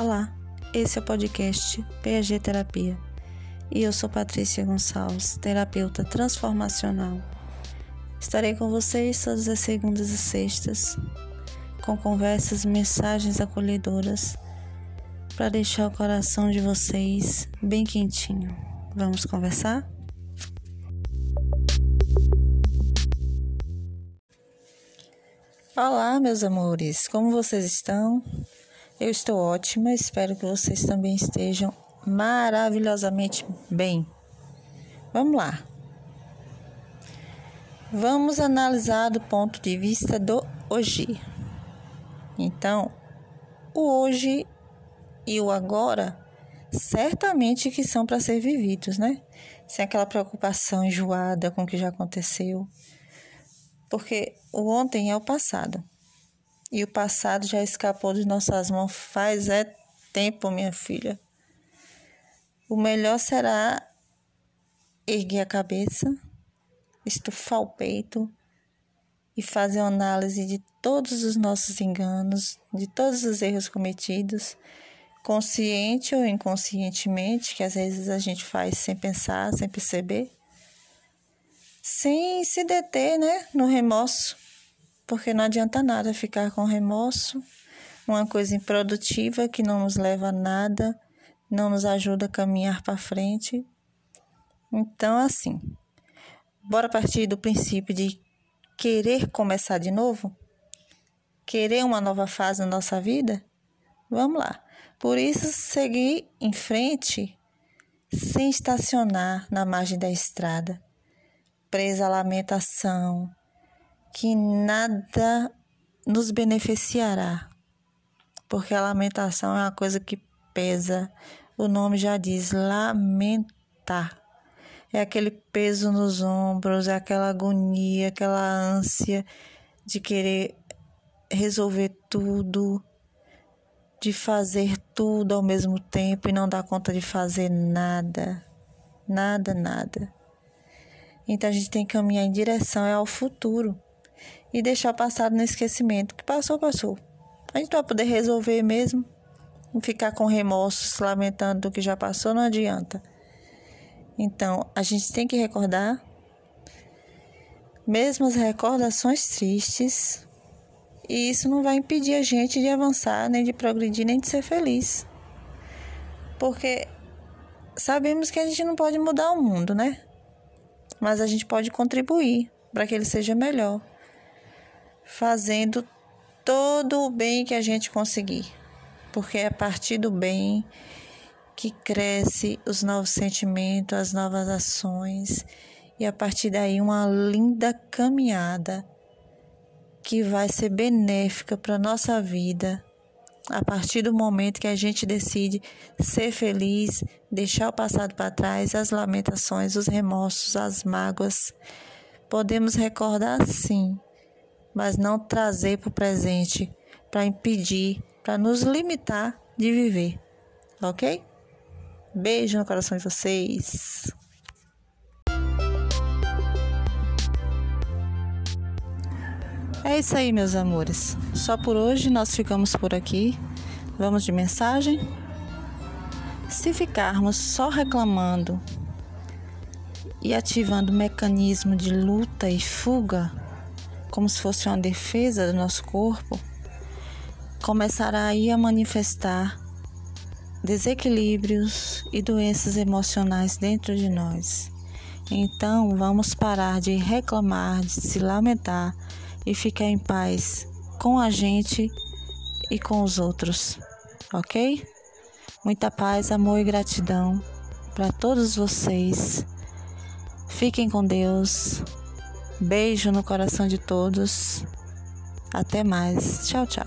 Olá, esse é o podcast PAG Terapia e eu sou Patrícia Gonçalves, terapeuta transformacional. Estarei com vocês todas as segundas e sextas com conversas e mensagens acolhedoras para deixar o coração de vocês bem quentinho. Vamos conversar? Olá, meus amores, como vocês estão? Eu estou ótima, espero que vocês também estejam maravilhosamente bem. Vamos lá. Vamos analisar do ponto de vista do hoje. Então, o hoje e o agora certamente que são para ser vividos, né? Sem aquela preocupação enjoada com o que já aconteceu porque o ontem é o passado. E o passado já escapou de nossas mãos faz é tempo, minha filha. O melhor será erguer a cabeça, estufar o peito e fazer uma análise de todos os nossos enganos, de todos os erros cometidos, consciente ou inconscientemente, que às vezes a gente faz sem pensar, sem perceber sem se deter né, no remorso, porque não adianta nada ficar com remorso, uma coisa improdutiva que não nos leva a nada, não nos ajuda a caminhar para frente. Então, assim, bora partir do princípio de querer começar de novo? Querer uma nova fase na nossa vida? Vamos lá. Por isso, seguir em frente sem estacionar na margem da estrada presa à lamentação, que nada nos beneficiará, porque a lamentação é uma coisa que pesa. O nome já diz lamentar. É aquele peso nos ombros, é aquela agonia, aquela ânsia de querer resolver tudo, de fazer tudo ao mesmo tempo e não dar conta de fazer nada. Nada, nada. Então a gente tem que caminhar em direção ao futuro e deixar o passado no esquecimento. O que passou, passou. A gente não vai poder resolver mesmo. Ficar com remorso, se lamentando do que já passou, não adianta. Então, a gente tem que recordar, mesmo as recordações tristes, e isso não vai impedir a gente de avançar, nem de progredir, nem de ser feliz. Porque sabemos que a gente não pode mudar o mundo, né? mas a gente pode contribuir para que ele seja melhor, fazendo todo o bem que a gente conseguir, porque é a partir do bem que cresce os novos sentimentos, as novas ações. E a partir daí uma linda caminhada que vai ser benéfica para nossa vida a partir do momento que a gente decide ser feliz, deixar o passado para trás, as lamentações, os remorsos, as mágoas, podemos recordar sim, mas não trazer para o presente para impedir, para nos limitar de viver, ok? Beijo no coração de vocês. É isso aí, meus amores. Só por hoje nós ficamos por aqui. Vamos de mensagem? Se ficarmos só reclamando e ativando o mecanismo de luta e fuga, como se fosse uma defesa do nosso corpo, começará aí a manifestar desequilíbrios e doenças emocionais dentro de nós. Então, vamos parar de reclamar, de se lamentar e ficar em paz com a gente e com os outros, ok? Muita paz, amor e gratidão para todos vocês. Fiquem com Deus. Beijo no coração de todos. Até mais. Tchau, tchau.